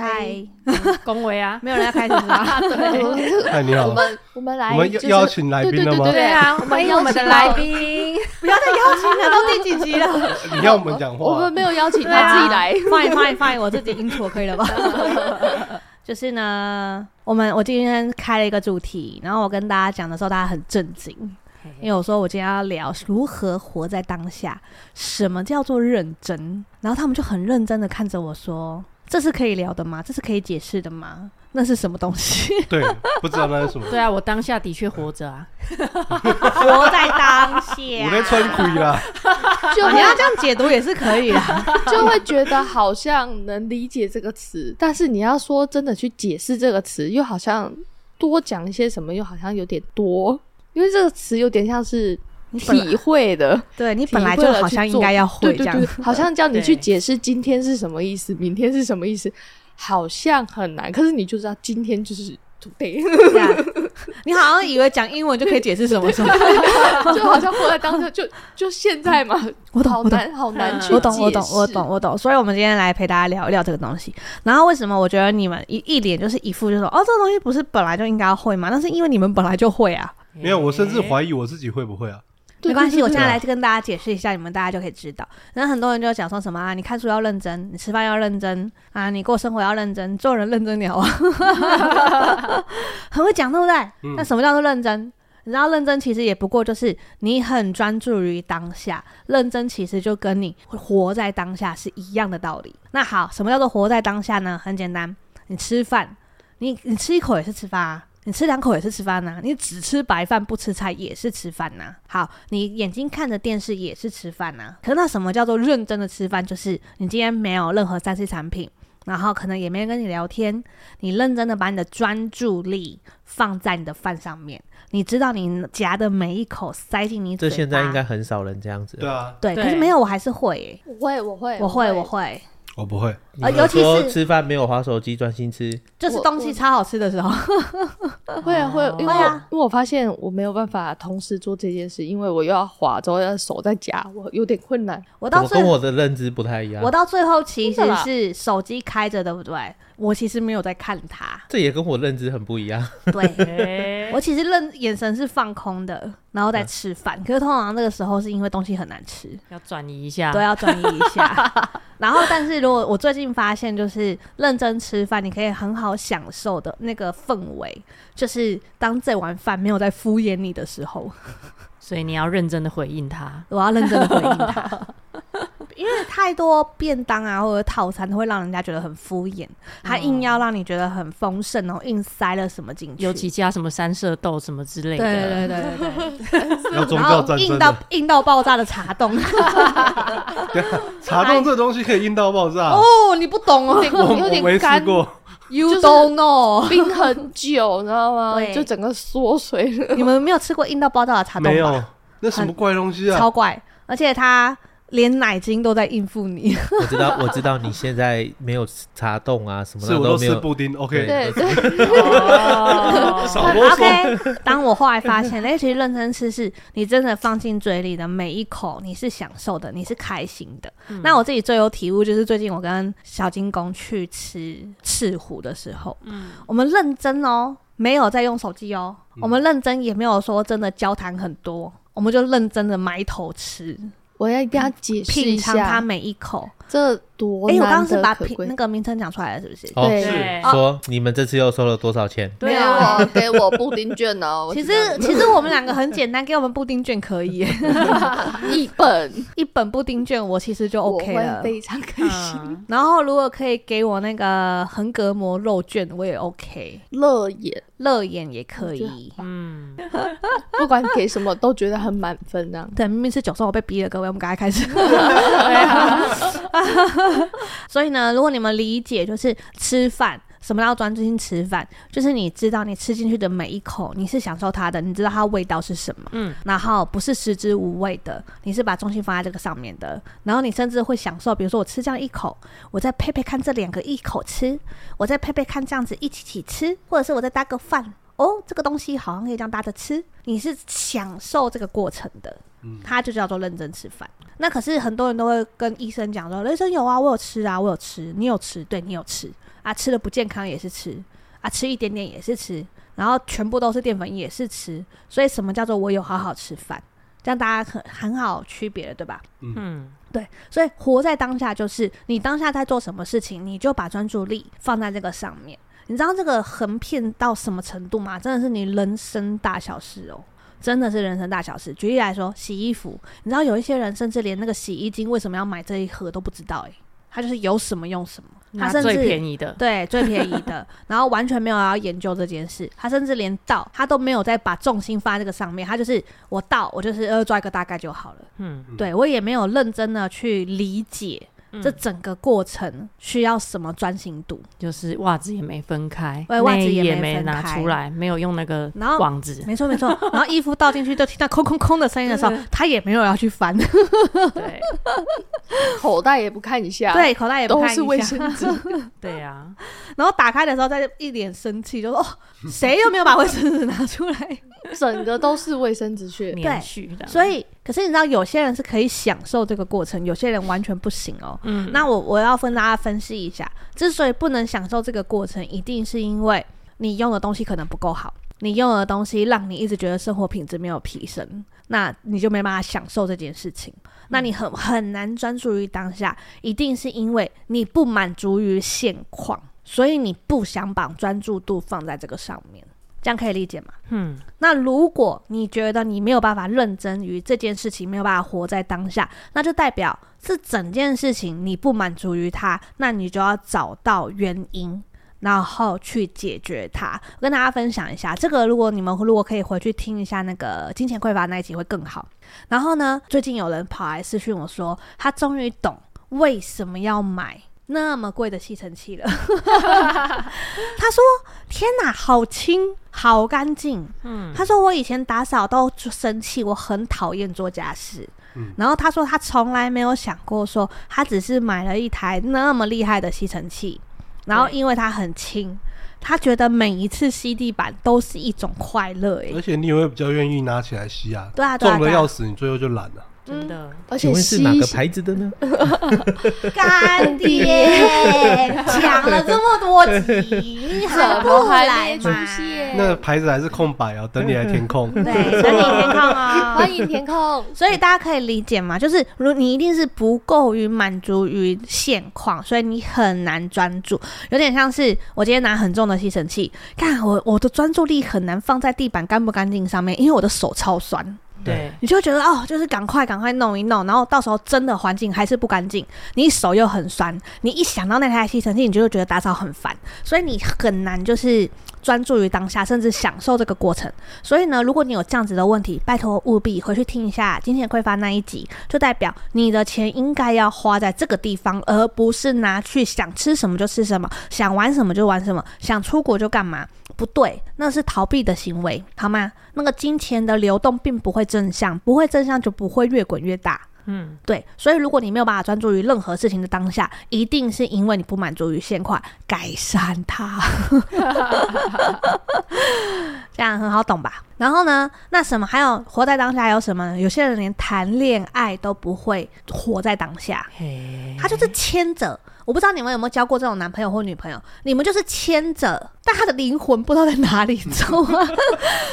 嗨，恭维啊！没有人要开始吗？对，嗨，你好，我们 我们来，我们邀请来宾了吗？对啊，欢迎我们的来宾，不要再邀请了，都第几集了？你要我们讲话，我们没有邀请他自己来，fine fine fine，我自己 intro 可以了吧？就是呢，我们我今天开了一个主题，然后我跟大家讲的时候，大家很震惊，因为我说我今天要聊如何活在当下，什么叫做认真，然后他们就很认真的看着我说。这是可以聊的吗？这是可以解释的吗？那是什么东西？对，不知道那是什么。对啊，我当下的确活着啊，活在当下。我在穿亏啦，就你要这样解读也是可以的，就会觉得好像能理解这个词，但是你要说真的去解释这个词，又好像多讲一些什么，又好像有点多，因为这个词有点像是。体会的，对你本来就好像应该要会这样，对对对，好像叫你去解释今天是什么意思，明天是什么意思，好像很难。可是你就知道今天就是 today，你好像以为讲英文就可以解释什么什么，就好像活在当下，就就现在嘛。我懂，好难，好难去。我懂，我懂，我懂，我懂。所以我们今天来陪大家聊一聊这个东西。然后为什么我觉得你们一一脸就是一副就说，哦，这个东西不是本来就应该要会吗？那是因为你们本来就会啊。没有，我甚至怀疑我自己会不会啊。没关系，我现在来跟大家解释一下，你们大家就可以知道。然后很多人就讲说什么啊，你看书要认真，你吃饭要认真啊，你过生活要认真，做人认真点好啊，很会讲，对不对？嗯、那什么叫做认真？你知道认真其实也不过就是你很专注于当下，认真其实就跟你活在当下是一样的道理。那好，什么叫做活在当下呢？很简单，你吃饭，你你吃一口也是吃饭啊。你吃两口也是吃饭呐、啊，你只吃白饭不吃菜也是吃饭呐、啊。好，你眼睛看着电视也是吃饭呐、啊。可是那什么叫做认真的吃饭？就是你今天没有任何三 C 产品，然后可能也没人跟你聊天，你认真的把你的专注力放在你的饭上面，你知道你夹的每一口塞进你嘴巴。这现在应该很少人这样子。对啊，对，可是没有，我还是会、欸。我会，我会，我会，我会。我不会，呃，尤其是吃饭没有划手机，专心吃，就是东西超好吃的时候，会啊会，因为因为我发现我没有办法同时做这件事，因为我又要划，之后要手在夹，我有点困难。我到最跟我的认知不太一样，我到最后其实是手机开着，对不对？我其实没有在看它，这也跟我认知很不一样。对，我其实认眼神是放空的，然后在吃饭。可是通常那个时候是因为东西很难吃，要转移一下，对，要转移一下。然后，但是如果我最近发现，就是认真吃饭，你可以很好享受的那个氛围，就是当这碗饭没有在敷衍你的时候，所以你要认真的回应他，我要认真的回应他。因为太多便当啊，或者套餐，都会让人家觉得很敷衍。他硬要让你觉得很丰盛，然后硬塞了什么进去，尤其加什么三色豆什么之类的。对对对对对。然后硬到硬到爆炸的茶冻。茶冻这东西可以硬到爆炸哦？你不懂哦，我有点干过。You don't know，冰很久，你知道吗？就整个缩水了。你们没有吃过硬到爆炸的茶冻吗？没有，那什么怪东西啊？超怪，而且它。连奶精都在应付你。我知道，我知道你现在没有茶冻啊，什么的都没有。是我都吃布丁，OK。对对。少啰嗦。OK。当我后来发现，哎，其实认真吃是你真的放进嘴里的每一口，你是享受的，你是开心的。嗯、那我自己最有体悟就是最近我跟小金工去吃赤虎的时候，嗯，我们认真哦。没有在用手机哦，嗯我们认真也没有说真的交谈很多，我们就认真的埋头吃，我要一定要品尝它，每一口。这多哎、我刚刚是把。品那个名称讲出来了，是不是？哦，对对说你们这次又收了多少钱？没有啊哦，给我布丁券 哦。其实其实我们两个很简单，给我们布丁券可以，一本一本布丁券我其实就 OK 了。非常开心，嗯然后如果可以给我那个横膈膜肉券，我也 OK，乐眼，乐眼也可以。嗯，不管给什么都觉得很满分这样。对，明明是九十，我被逼了，各位，我们赶快开始。对啊，所以呢，如果你们理解就是吃饭，什么叫专注性吃饭，就是你知道你吃进去的每一口，你是享受它的，你知道它味道是什么，嗯，然后不是食之无味的，你是把重心放在这个上面的，然后你甚至会享受，比如说我吃这样一口，我再配配看这两个一口吃，我再配配看这样子一起起吃，或者是我再搭个饭。哦，这个东西好像可以这样搭着吃，你是享受这个过程的，嗯它就叫做认真吃饭。那可是很多人都会跟医生讲说，医生有啊，我有吃啊，我有吃，你有吃，对你有吃啊，吃的不健康也是吃啊，吃一点点也是吃，然后全部都是淀粉也是吃，所以什么叫做我有好好吃饭？这样大家很很好区别了，对吧？嗯，对，所以活在当下就是你当下在做什么事情，你就把专注力放在这个上面。你知道这个横片到什么程度吗？真的是你人生大小事哦，真的是人生大小事。举例来说，洗衣服，你知道有一些人甚至连那个洗衣精为什么要买这一盒都不知道、欸，诶，他就是有什么用什么，他最甚至便宜的，对最便宜的，然后完全没有要研究这件事，他甚至连倒他都没有再把重心放在这个上面，他就是我倒我就是呃抓一个大概就好了，嗯，对我也没有认真的去理解。嗯。这整个过程需要什么专心度？就是袜子也没分开，对袜子也没拿出来，没有用那个网子，没错没错，然后衣服倒进去就听到空空空的声音的时候，他也没有要去翻，对口袋也不看一下，对，口袋也不都看一下是卫生纸。对啊，然后打开的时候，他就一脸生气，就说：“哦，谁又没有把卫生纸拿出来整个都是卫生纸屑。连续的，？”所以，可是你知道，有些人是可以享受这个过程，有些人完全不行哦。嗯，那我我要分大家分析一下，之所以不能享受这个过程，一定是因为你用的东西可能不够好，你用的东西让你一直觉得生活品质没有提升，那你就没办法享受这件事情。那你很很难专注于当下，一定是因为你不满足于现况，所以你不想把专注度放在这个上面。这样可以理解吗？嗯，那如果你觉得你没有办法认真于这件事情，没有办法活在当下，那就代表是整件事情你不满足于它，那你就要找到原因，然后去解决它。我跟大家分享一下，这个如果你们如果可以回去听一下那个金钱匮乏那一集会更好。然后呢，最近有人跑来私讯我说，他终于懂为什么要买那么贵的吸尘器了。他说：“天哪，好轻，好干净。”嗯，他说：“我以前打扫都生气，我很讨厌做家事。嗯然后他说他从来没有想过说，他只是买了一台那么厉害的吸尘器，然后因为它很轻，他觉得每一次吸地板都是一种快乐。哎而，且你也会比较愿意拿起来吸啊，对啊，对啊，对啊重的要死，你最后就懒了。真的，而请问且是哪个牌子的呢？干爹讲了这么多集，你还不来没出吗？现？那个牌子还是空白哦，等你来填空。对，等你填空啊、欢迎填空。所以大家可以理解嘛，就是如你一定是不够于满足于现况，所以你很难专注。有点像是我今天拿很重的吸尘器，看我我的专注力很难放在地板干不干净上面，因为我的手超酸。对，你就觉得哦，就是赶快赶快弄一弄，然后到时候真的环境还是不干净，你手又很酸，你一想到那台吸尘器，你就会觉得打扫很烦，所以你很难就是专注于当下，甚至享受这个过程。所以呢，如果你有这样子的问题，拜托务必回去听一下金钱匮乏那一集，就代表你的钱应该要花在这个地方，而不是拿去想吃什么就吃什么，想玩什么就玩什么，想出国就干嘛。不对，那是逃避的行为，好吗？那个金钱的流动并不会正向，不会正向就不会越滚越大。嗯，对，所以如果你没有办法专注于任何事情的当下，一定是因为你不满足于现况，改善它，这样很好懂吧？然后呢，那什么还有活在当下还有什么呢？有些人连谈恋爱都不会活在当下，他就是牵着我不知道你们有没有交过这种男朋友或女朋友，你们就是牵着，但他的灵魂不知道在哪里，你知道吗？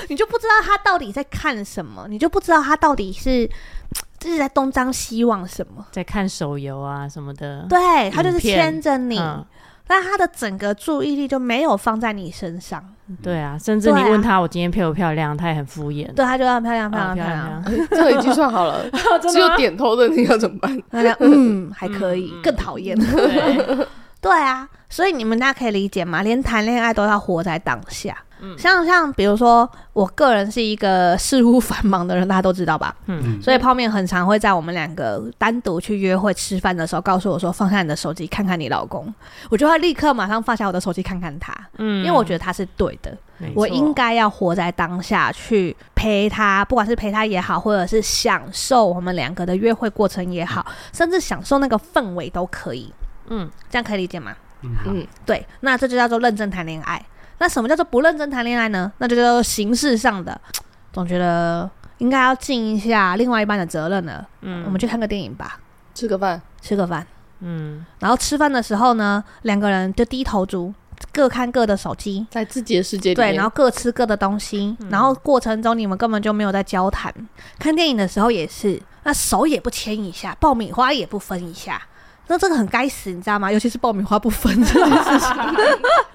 你就不知道他到底在看什么，你就不知道他到底是 就是在东张西望什么，在看手游啊什么的。对，他就是牵着你。嗯但他的整个注意力就没有放在你身上。对啊，甚至你问他我今天漂不漂亮，他也很敷衍。对，他就要漂亮漂亮哦漂亮。这个已经算好了，只有点头的你要怎么办？嗯还可以，更讨厌。对 对啊，所以你们大家可以理解吗？连谈恋爱都要活在当下。像像比如说，我个人是一个事务繁忙的人，大家都知道吧？嗯，所以泡面很常会在我们两个单独去约会吃饭的时候，告诉我说：“放下你的手机，看看你老公。”我就会立刻马上放下我的手机，看看他。嗯，因为我觉得他是对的，我应该要活在当下，去陪他，不管是陪他也好，或者是享受我们两个的约会过程也好，甚至享受那个氛围都可以。嗯，这样可以理解吗？嗯，嗯，对，那这就叫做认真谈恋爱。那什么叫做不认真谈恋爱呢？那就叫做形式上的，总觉得应该要尽一下另外一半的责任了。嗯。我们去看个电影吧，吃个饭，吃个饭，嗯，然后吃饭的时候呢，两个人就低头族，各看各的手机，在自己的世界里面，对，然后各吃各的东西，然后过程中你们根本就没有在交谈。看电影的时候也是，那手也不牵一下，爆米花也不分一下。那这个很该死，你知道吗？尤其是爆米花不分这件事情，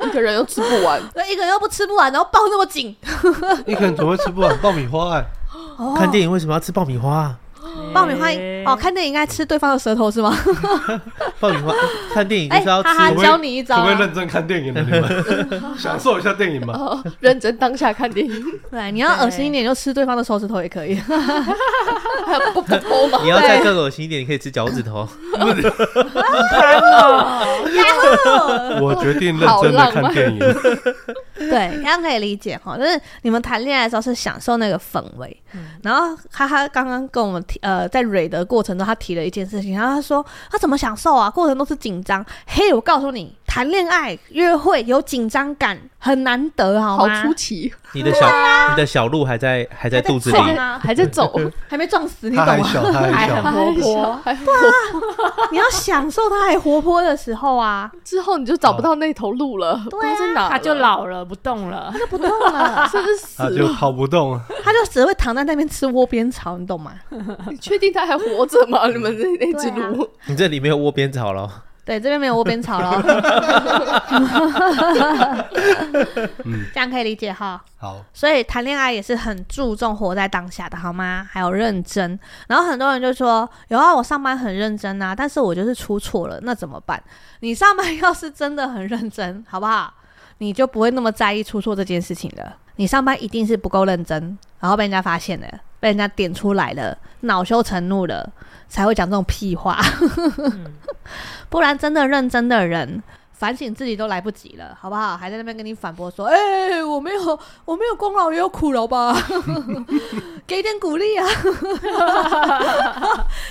一个人又吃不完，那，一个人又不吃不完，然后抱那么紧。一个人怎么会吃不完爆米花？哎，哦看电影为什么要吃爆米花啊？爆米花欸哦，看电影应该吃对方的舌头是吗？爆米花看电影就哎，是要吃哈哈，教你一招啊。可不可以认真看电影的你们？享受一下电影嘛。哦，认真当下看电影，对，你要恶心一点，就吃对方的手指头也可以。还有不不偷嘛？你要再更恶心一点，你可以吃脚趾头。我决定认真的看电影。对，这样可以理解哈，就是你们谈恋爱的时候是享受那个氛围。然后哈哈刚刚跟我们提，呃，在蕊的过程中，他提了一件事情，然后他说他怎么享受啊？过程都是紧张。嘿，我告诉你，谈恋爱约会有紧张感很难得，好好吗？出奇，你的小你的小鹿还在还在肚子里，还在冲啊还在走，还没撞死，你懂吗？他还小，他还还很，活泼，还你要享受它还活泼的时候啊，之后你就找不到那头鹿了，不知道在哪了，他就老了不动了它。就不动了，是不是死他就了？跑不动了。它就只会躺在那边吃窝边草，你懂吗？你确定它还活着吗？你们那那只对啊鹿，你这里没有窝边草了。对，这边没有窝边草了，嗯，这样可以理解哈。好，所以谈恋爱也是很注重活在当下的，好吗？还有认真。然后很多人就说：“有啊，我上班很认真啊，但是我就是出错了，那怎么办？”你上班要是真的很认真，好不好？你就不会那么在意出错这件事情了。你上班一定是不够认真，然后被人家发现了，被人家点出来了，恼羞成怒了，才会讲这种屁话。不然真的认真的人，反省自己都来不及了，好不好？还在那边跟你反驳说：“ 哎、欸，我没有，我没有功劳也有苦劳吧？给点鼓励啊！”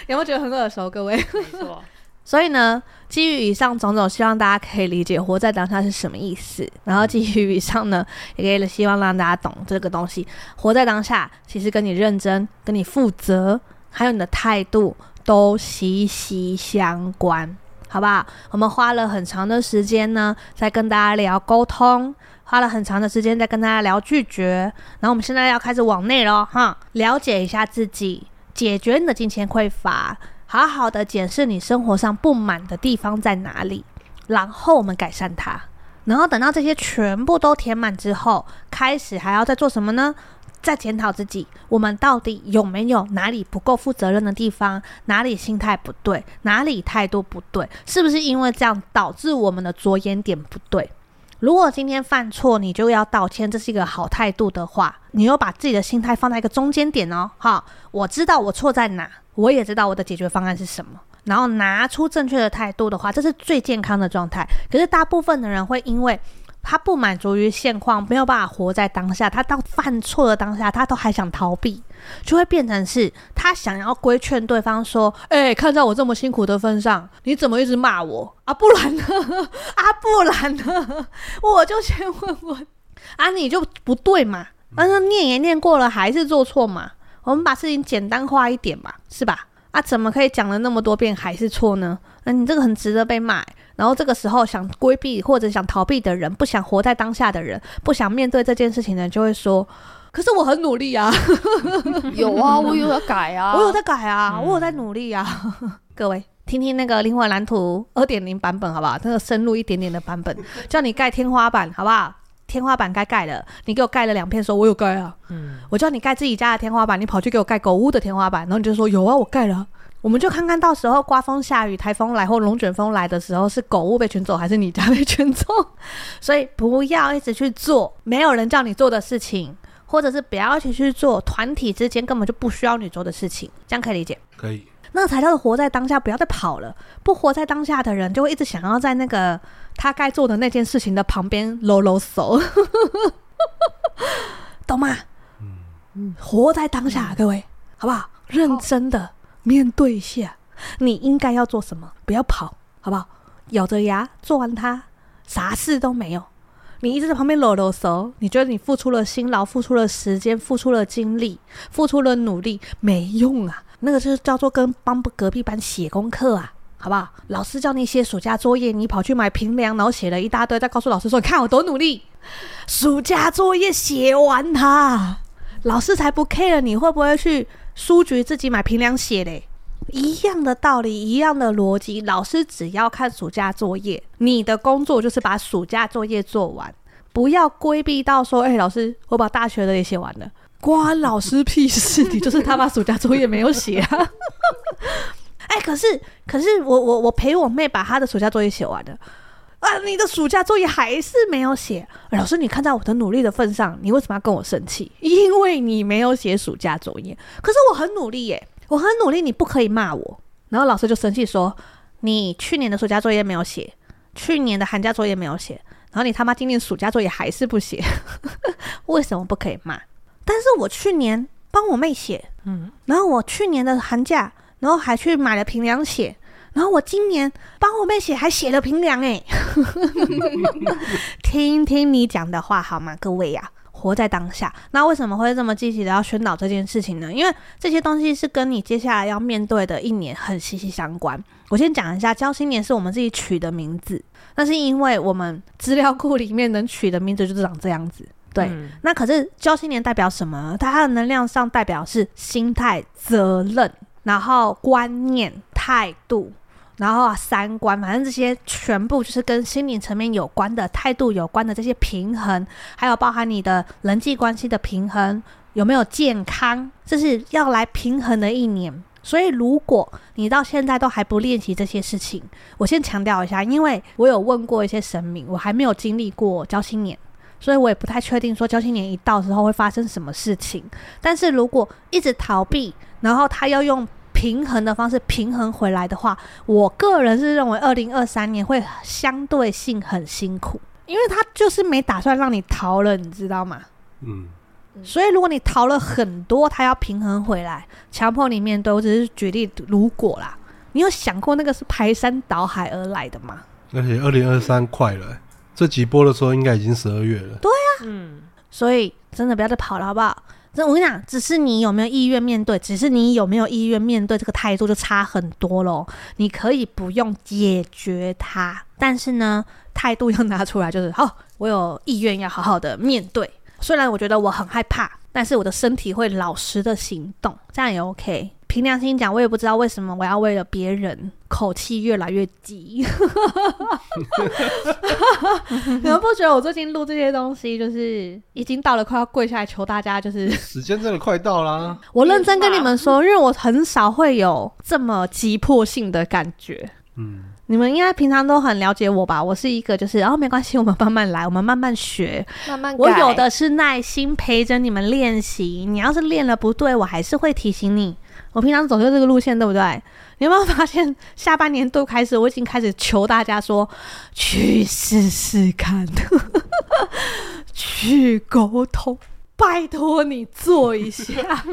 有没有觉得很耳熟，各位？没错，所以呢，基于以上种种，希望大家可以理解活在当下是什么意思。然后基于以上呢，也可以希望让大家懂这个东西。活在当下，其实跟你认真、跟你负责，还有你的态度都息息相关，好不好？我们花了很长的时间呢，在跟大家聊沟通，花了很长的时间在跟大家聊拒绝。然后我们现在要开始往内咯，哈，了解一下自己，解决你的金钱匮乏。好好的检视你生活上不满的地方在哪里，然后我们改善它。然后等到这些全部都填满之后，开始还要再做什么呢？再检讨自己，我们到底有没有哪里不够负责任的地方？哪里心态不对？哪里态度不对？是不是因为这样导致我们的着眼点不对？如果今天犯错，你就要道歉，这是一个好态度的话，你又把自己的心态放在一个中间点哦。好，我知道我错在哪，我也知道我的解决方案是什么，然后拿出正确的态度的话，这是最健康的状态。可是大部分的人会因为他不满足于现况，没有办法活在当下，他到犯错的当下，他都还想逃避，就会变成是他想要规劝对方说：“哎、看在我这么辛苦的份上，你怎么一直骂我啊？不然呢？啊，不然呢？我就先问问啊，你就不对嘛？但是念也念过了，还是做错嘛？我们把事情简单化一点嘛，是吧？啊，怎么可以讲了那么多遍还是错呢？那、啊、你这个很值得被骂。然后这个时候想规避或者想逃避的人，不想活在当下的人，不想面对这件事情的人，就会说：“可是我很努力啊，有啊，我有在改啊，我有在改啊，我有在努力啊。嗯 ”各位听听那个灵魂蓝图二点零版本好不好？那个深入一点点的版本，叫你盖天花板好不好？天花板该盖了，你给我盖了两片，说我有盖啊。嗯，我叫你盖自己家的天花板，你跑去给我盖狗屋的天花板，然后你就说有啊，我盖了。我们就看看到时候刮风下雨、台风来或龙卷风来的时候，是狗物被卷走还是你家被卷走？所以不要一直去做没有人叫你做的事情，或者是不要一起去做团体之间根本就不需要你做的事情，这样可以理解？可以。那才叫做活在当下，不要再跑了。不活在当下的人，就会一直想要在那个他该做的那件事情的旁边搂搂手，懂吗？嗯，活在当下，各位，好不好？认真的。面对一下，你应该要做什么？不要跑，好不好？咬着牙做完它，啥事都没有。你一直在旁边搂搂手，你觉得你付出了辛劳，付出了时间，付出了精力，付出了努力，没用啊！那个就是叫做跟帮隔壁班写功课啊，好不好？老师叫你写暑假作业，你跑去买平凉，然后写了一大堆，再告诉老师说：“你看我多努力。”暑假作业写完它，老师才不 care 你会不会去。书局自己买平凉写嘞，一样的道理，一样的逻辑。老师只要看暑假作业，你的工作就是把暑假作业做完，不要规避到说，哎、老师，我把大学的也写完了，关老师屁事！你就是他把暑假作业没有写啊。哎、可是，可是我我我陪我妹把她的暑假作业写完了。啊！你的暑假作业还是没有写，老师，你看在我的努力的份上，你为什么要跟我生气？因为你没有写暑假作业，可是我很努力耶，我很努力，你不可以骂我。然后老师就生气说：“你去年的暑假作业没有写，去年的寒假作业没有写，然后你他妈今年暑假作业还是不写，为什么不可以骂？但是我去年帮我妹写，嗯，然后我去年的寒假，然后还去买了平凉写。”然后我今年帮我妹写，还写了平凉哎，听听你讲的话好吗？各位呀、啊，活在当下。那为什么会这么积极的要宣导这件事情呢？因为这些东西是跟你接下来要面对的一年很息息相关。我先讲一下，交新年是我们自己取的名字，那是因为我们资料库里面能取的名字就是长这样子。对，嗯、那可是交新年代表什么？它的能量上代表是心态、责任，然后观念、态度。然后啊，三观，反正这些全部就是跟心灵层面有关的态度有关的这些平衡，还有包含你的人际关系的平衡，有没有健康，这是要来平衡的一年。所以，如果你到现在都还不练习这些事情，我先强调一下，因为我有问过一些神明，我还没有经历过交新年，所以我也不太确定说交新年一到时候会发生什么事情。但是如果一直逃避，然后他要用。平衡的方式平衡回来的话，我个人是认为二零二三年会相对性很辛苦，因为他就是没打算让你逃了，你知道吗？嗯，所以如果你逃了很多，他要平衡回来，强迫你面对。我只是举例，如果啦，你有想过那个是排山倒海而来的吗？而且二零二三快了，这几波的时候应该已经十二月了。对呀，嗯，所以真的不要再跑了，好不好？这我跟你讲，只是你有没有意愿面对，只是你有没有意愿面对，这个态度就差很多咯。你可以不用解决它，但是呢，态度要拿出来，就是好，我有意愿要好好的面对。虽然我觉得我很害怕，但是我的身体会老实的行动，这样也 OK。凭良心讲，我也不知道为什么我要为了别人口气越来越急。你们不觉得我最近录这些东西，就是已经到了快要跪下来求大家，就是时间真的快到啦。我认真跟你们说，因为我很少会有这么急迫性的感觉。嗯，你们应该平常都很了解我吧？我是一个就是，然后没关系，我们慢慢来，我们慢慢学，慢慢。我有的是耐心陪着你们练习。你要是练了不对，我还是会提醒你。我平常走就这个路线，对不对？你有没有发现，下半年度开始，我已经开始求大家说，去试试看，去沟通，拜托你做一下，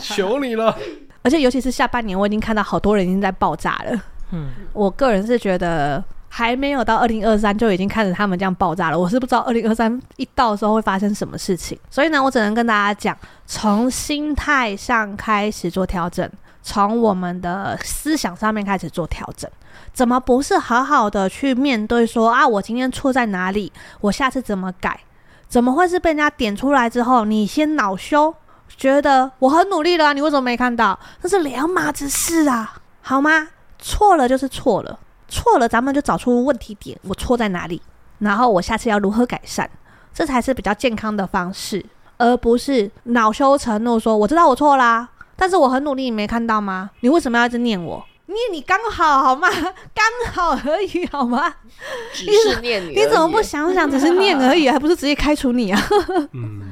求你了。而且尤其是下半年，我已经看到好多人已经在爆炸了。嗯，我个人是觉得。还没有到二零二三就已经开始他们这样爆炸了，我是不知道二零二三一到的时候会发生什么事情，所以呢，我只能跟大家讲，从心态上开始做调整，从我们的思想上面开始做调整。怎么不是好好的去面对说啊，我今天错在哪里？我下次怎么改？怎么会是被人家点出来之后，你先恼羞，觉得我很努力了，你为什么没看到？那是两码子事啊，好吗？错了就是错了，错了咱们就找出问题点，我错在哪里？然后我下次要如何改善？这才是比较健康的方式，而不是恼羞成怒，说我知道我错啦，但是我很努力，你没看到吗？你为什么要一直念我？念你刚好好吗？刚好而已好吗？只是念你，你怎么不想想，只是念而已，还不是直接开除你啊？嗯，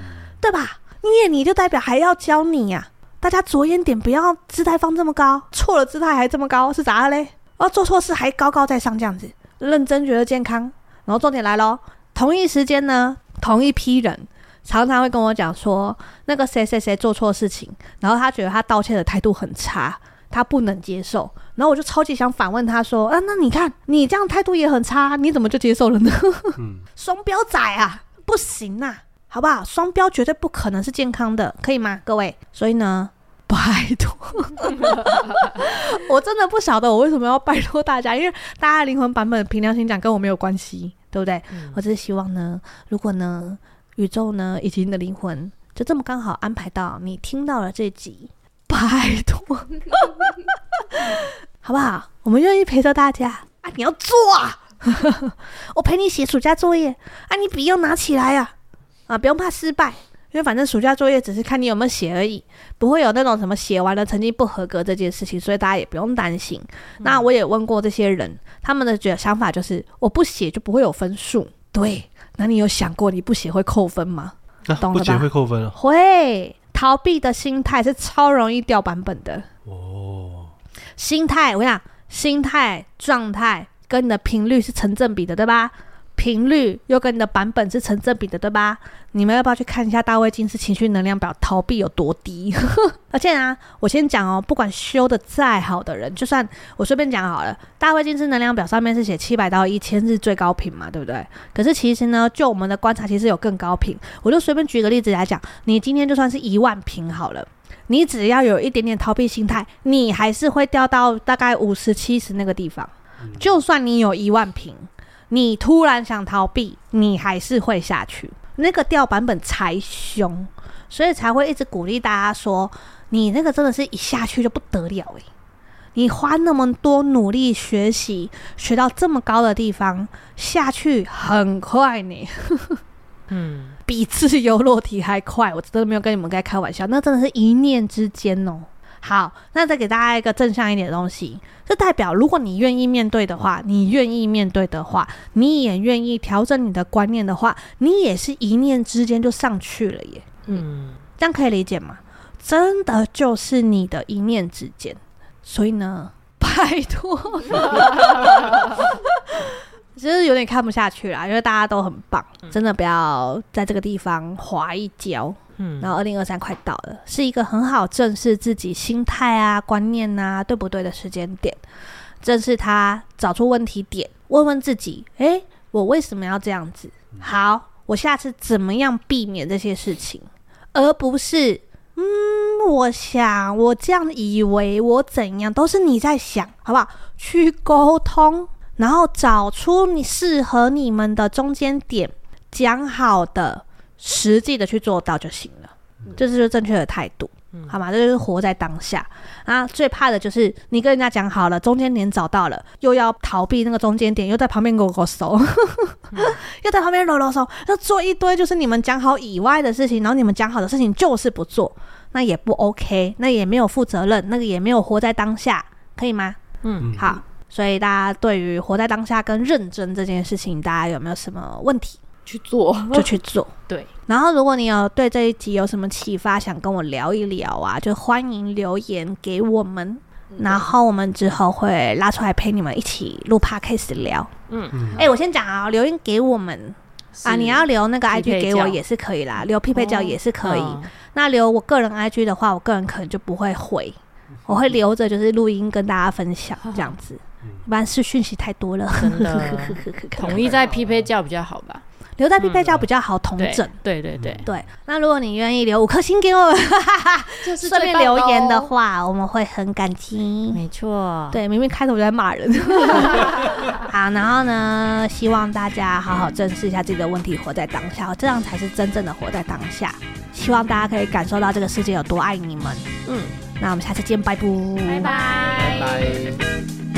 对吧？念你就代表还要教你呀、啊！大家着眼点不要姿态放这么高，错了姿态还这么高，是咋的嘞？哦，做错事还高高在上这样子，认真觉得健康。然后重点来喽，同一时间呢，同一批人常常会跟我讲说，那个谁谁谁做错事情，然后他觉得他道歉的态度很差。他不能接受，然后我就超级想反问他说：“啊，那你看你这样态度也很差，你怎么就接受了呢？” 双标仔啊，不行呐、啊，好不好？双标绝对不可能是健康的，可以吗，各位？所以呢，拜托，我真的不晓得我为什么要拜托大家，因为大家灵魂版本凭良心讲跟我没有关系，对不对？嗯、我只是希望呢，如果呢，宇宙呢以及你的灵魂就这么刚好安排到你听到了这集。拜托，好不好？我们愿意陪着大家啊！你要做啊！我陪你写暑假作业啊！你笔要拿起来呀！啊，不用怕失败，因为反正暑假作业只是看你有没有写而已，不会有那种什么写完了成绩不合格这件事情，所以大家也不用担心。嗯、那我也问过这些人，他们的觉得想法就是我不写就不会有分数。对，那你有想过你不写会扣分吗？啊、懂了吧？不写会扣分啊？会。逃避的心态是超容易掉版本的哦。心态，我想，心态状态跟你的频率是成正比的，对吧？频率又跟你的版本是成正比的，对吧？你们要不要去看一下大卫金斯情绪能量表，逃避有多低？而且啊，我先讲哦，不管修的再好的人，就算我随便讲好了，大卫金斯能量表上面是写七百到一千是最高频嘛，对不对？可是其实呢，就我们的观察，其实有更高频。我就随便举个例子来讲，你今天就算是一万频好了，你只要有一点点逃避心态，你还是会掉到大概五十七十那个地方。就算你有一万频。你突然想逃避，你还是会下去，那个掉版本才凶，所以才会一直鼓励大家说，你那个真的是一下去就不得了诶。你花那么多努力学习，学到这么高的地方，下去很快呢，嗯，比自由落体还快，我真的没有跟你们在开玩笑，那真的是一念之间哦。好，那再给大家一个正向一点的东西，这代表如果你愿意面对的话，你愿意面对的话，你也愿意调整你的观念的话，你也是一念之间就上去了耶。嗯，这样可以理解吗？真的就是你的一念之间，所以呢，拜托，其 实有点看不下去啦，因为大家都很棒，真的不要在这个地方滑一跤。嗯，然后二零二三快到了，是一个很好正视自己心态啊、观念啊对不对的时间点，正视他，找出问题点，问问自己，诶，我为什么要这样子？好，我下次怎么样避免这些事情，而不是，嗯，我想我这样以为我怎样，都是你在想，好不好？去沟通，然后找出你适合你们的中间点，讲好的。实际的去做到就行了，这就是正确的态度，嗯、好吗？这就是活在当下啊！最怕的就是你跟人家讲好了，中间点找到了，又要逃避那个中间点，又在旁边啰啰嗦，又在旁边揉揉手，要做一堆就是你们讲好以外的事情，然后你们讲好的事情就是不做，那也不 OK，那也没有负责任，那个也没有活在当下，可以吗？嗯，好。所以大家对于活在当下跟认真这件事情，大家有没有什么问题？去做 就去做，对。然后，如果你有对这一集有什么启发，想跟我聊一聊啊，就欢迎留言给我们。嗯、然后我们之后会拉出来陪你们一起录 podcast 聊。嗯嗯。哎、欸，我先讲啊，留言给我们啊，你要留那个 IG 给我也是可以啦，留匹配教也是可以。那留我个人 IG 的话，我个人可能就不会回，我会留着就是录音跟大家分享这样子。一般是讯息太多了，真的。统一在匹配教比较好吧。留在必配角比较好统整。对对对对，那如果你愿意留五颗星给我们，就是顺便留言的话，我们会很感激。没错，对，明明开头就在骂人。好，然后呢，希望大家好好正视一下自己的问题，活在当下，这样才是真正的活在当下。希望大家可以感受到这个世界有多爱你们。嗯，那我们下次见，拜拜，拜拜。拜拜。